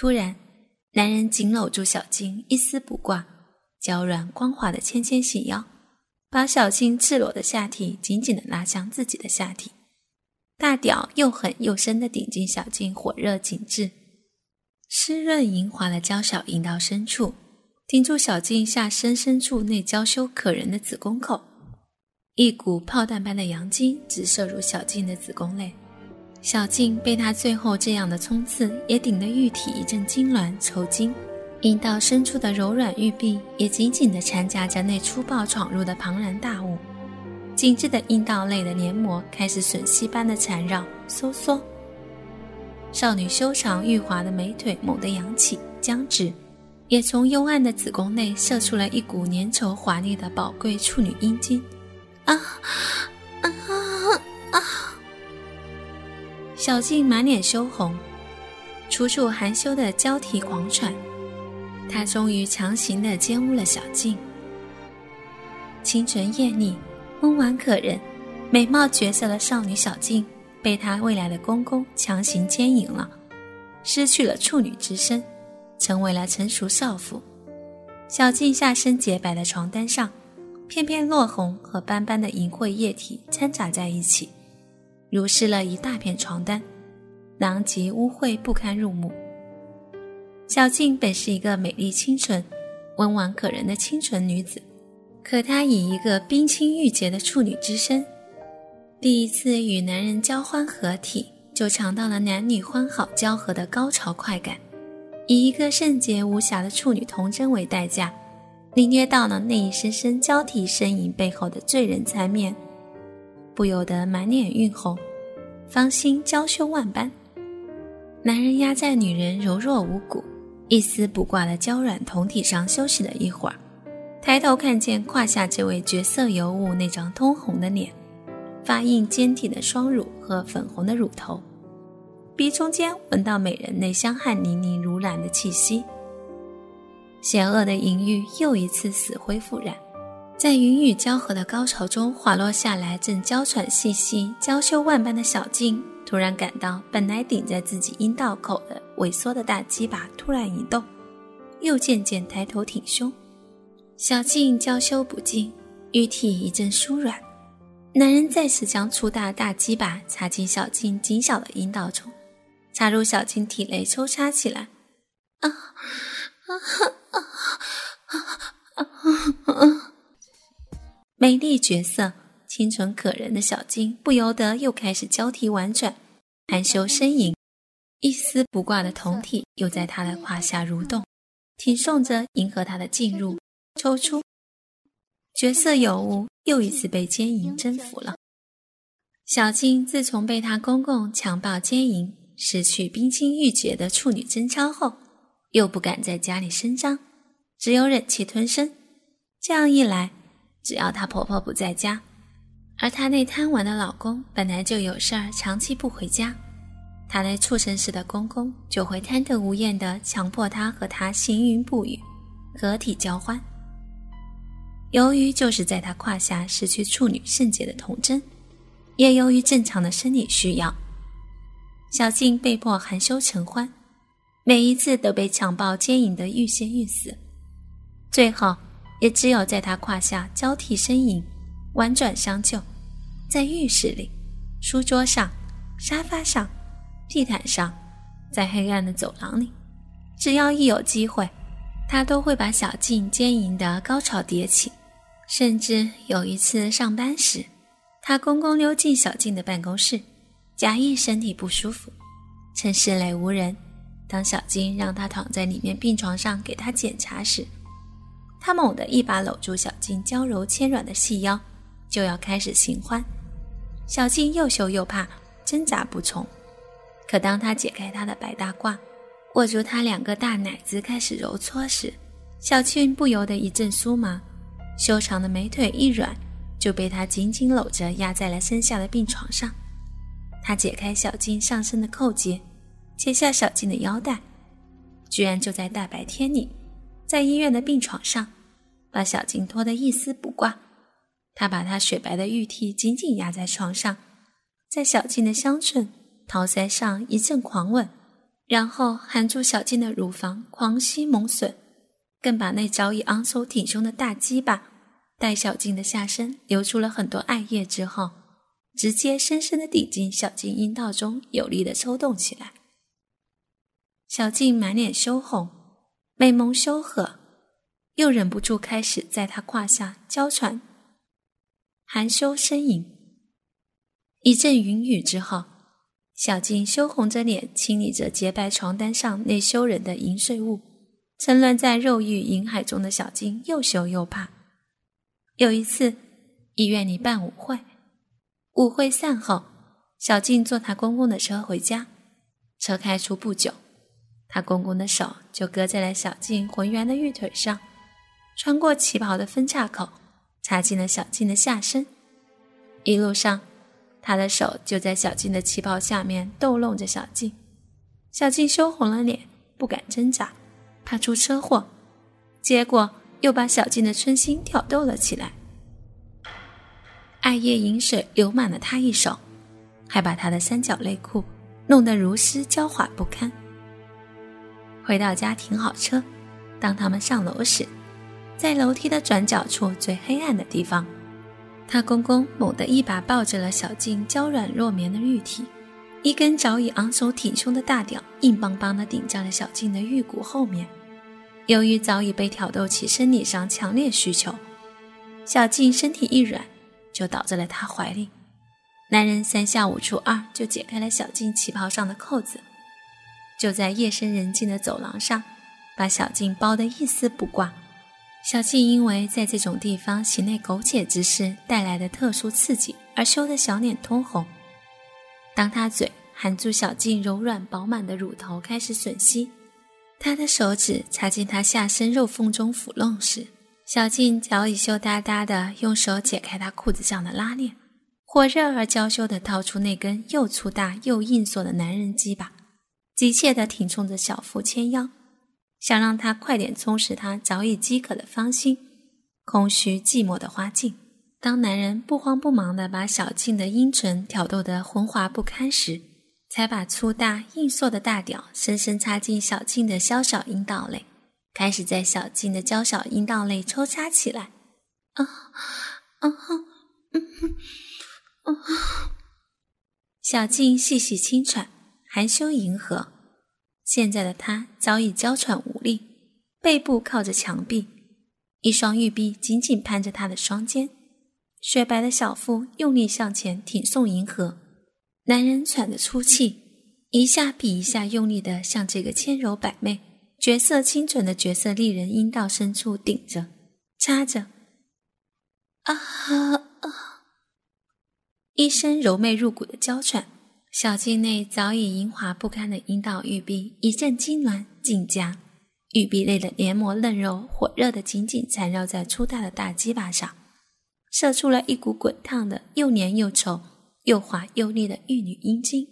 突然，男人紧搂住小静，一丝不挂，娇软光滑的纤纤细腰，把小静赤裸的下体紧紧的拉向自己的下体，大屌又狠又深的顶进小静火热紧致、湿润莹滑的娇小阴道深处，顶住小静下身深处那娇羞可人的子宫口，一股炮弹般的阳精直射入小静的子宫内。小静被他最后这样的冲刺，也顶得玉体一阵痉挛抽筋，阴道深处的柔软玉臂也紧紧地缠夹着那粗暴闯入的庞然大物，紧致的阴道内的黏膜开始吮吸般的缠绕收缩。少女修长玉滑的美腿猛地扬起僵直，也从幽暗的子宫内射出了一股粘稠华丽的宝贵处女阴茎。啊啊啊！小静满脸羞红，楚楚含羞的交替狂喘。他终于强行的奸污了小静。清纯艳丽、温婉可人、美貌绝色的少女小静，被他未来的公公强行奸淫了，失去了处女之身，成为了成熟少妇。小静下身洁白的床单上，片片落红和斑斑的淫秽液体掺杂在一起。如湿了一大片床单，狼藉污秽不堪入目。小静本是一个美丽清纯、温婉可人的清纯女子，可她以一个冰清玉洁的处女之身，第一次与男人交欢合体，就尝到了男女欢好交合的高潮快感，以一个圣洁无瑕的处女童真为代价，领略到了那一声声交替呻吟背后的醉人缠绵。不由得满脸晕红，芳心娇羞万般。男人压在女人柔弱无骨、一丝不挂的娇软酮体上休息了一会儿，抬头看见胯下这位绝色尤物那张通红的脸，发硬坚挺的双乳和粉红的乳头，鼻中间闻到美人那香汗淋漓如兰的气息，邪恶的淫欲又一次死灰复燃。在云雨交合的高潮中滑落下来，正娇喘细细、娇羞万般的小静，突然感到本来顶在自己阴道口的萎缩的大鸡巴突然一动，又渐渐抬头挺胸。小静娇羞不尽，玉体一阵酥软，男人再次将粗大大鸡巴插进小静紧小的阴道中，插入小静体内抽插起来。啊啊啊啊啊啊！美丽绝色、清纯可人的小静不由得又开始交替婉转、含羞呻吟，一丝不挂的酮体又在她的胯下蠕动，挺送着迎合她的进入、抽出。角色尤物又一次被奸淫征服了。小静自从被她公公强暴奸淫，失去冰清玉洁的处女贞操后，又不敢在家里声张，只有忍气吞声。这样一来，只要她婆婆不在家，而她那贪玩的老公本来就有事儿，长期不回家，她那畜生似的公公就会贪得无厌地强迫她和他行云布雨，合体交欢。由于就是在她胯下失去处女圣洁的童真，也由于正常的生理需要，小静被迫含羞成欢，每一次都被强暴奸淫得欲仙欲死，最后。也只有在他胯下交替呻吟，婉转相救，在浴室里、书桌上、沙发上、地毯上，在黑暗的走廊里，只要一有机会，他都会把小静奸淫的高潮迭起。甚至有一次上班时，他公公溜进小静的办公室，假意身体不舒服，趁室内无人，当小静让他躺在里面病床上给他检查时。他猛地一把搂住小静娇柔纤软的细腰，就要开始行欢。小静又羞又怕，挣扎不从。可当他解开她的白大褂，握住她两个大奶子开始揉搓时，小静不由得一阵酥麻，修长的美腿一软，就被他紧紧搂着压在了身下的病床上。他解开小静上身的扣结，解下小静的腰带，居然就在大白天里。在医院的病床上，把小静拖得一丝不挂。他把她雪白的玉体紧紧压在床上，在小静的香唇、桃腮上一阵狂吻，然后含住小静的乳房狂吸猛吮，更把那早已昂首挺胸的大鸡巴，待小静的下身流出了很多艾叶之后，直接深深的顶进小静阴道中，有力的抽动起来。小静满脸羞红，美眸羞涩，又忍不住开始在他胯下娇喘、含羞呻吟。一阵云雨之后，小静羞红着脸，清理着洁白床单上那羞人的淫秽物。沉沦在肉欲淫海中的小静又羞又怕。有一次，医院里办舞会，舞会散后，小静坐她公公的车回家。车开出不久。她公公的手就搁在了小静浑圆的玉腿上，穿过旗袍的分叉口，插进了小静的下身。一路上，他的手就在小静的旗袍下面逗弄着小静。小静羞红了脸，不敢挣扎，怕出车祸。结果又把小静的春心挑逗了起来。艾叶饮水流满了他一手，还把他的三角内裤弄得如丝娇滑不堪。回到家停好车，当他们上楼时，在楼梯的转角处最黑暗的地方，他公公猛地一把抱着了小静娇软若绵的玉体，一根早已昂首挺胸的大屌硬邦邦地顶在了小静的玉骨后面。由于早已被挑逗起生理上强烈需求，小静身体一软，就倒在了他怀里。男人三下五除二就解开了小静旗袍上的扣子。就在夜深人静的走廊上，把小静包得一丝不挂。小静因为在这种地方行内苟且之事带来的特殊刺激，而羞得小脸通红。当他嘴含住小静柔软饱满的乳头开始吮吸，他的手指插进她下身肉缝中抚弄时，小静早已羞答答地用手解开他裤子上的拉链，火热而娇羞地掏出那根又粗大又硬索的男人鸡巴。急切地挺冲着小腹纤腰，想让他快点充实他早已饥渴的芳心，空虚寂寞的花境。当男人不慌不忙地把小静的阴唇挑逗得浑滑不堪时，才把粗大硬硕的大屌深深插进小静的小小阴道内，开始在小静的娇小阴道内抽插起来。啊啊嗯啊！小静细细轻喘。含羞迎合，现在的他早已娇喘无力，背部靠着墙壁，一双玉臂紧紧攀着他的双肩，雪白的小腹用力向前挺送迎合。男人喘着粗气，一下比一下用力的向这个纤柔百媚、绝色清纯的绝色丽人阴道深处顶着、插着。啊啊！一声柔媚入骨的娇喘。小径内早已莹滑不堪的阴道玉壁一阵痉挛紧夹，玉壁内的黏膜嫩肉火热的紧紧缠绕在粗大的大鸡巴上，射出了一股滚烫的又粘又稠、又滑又腻的玉女阴茎。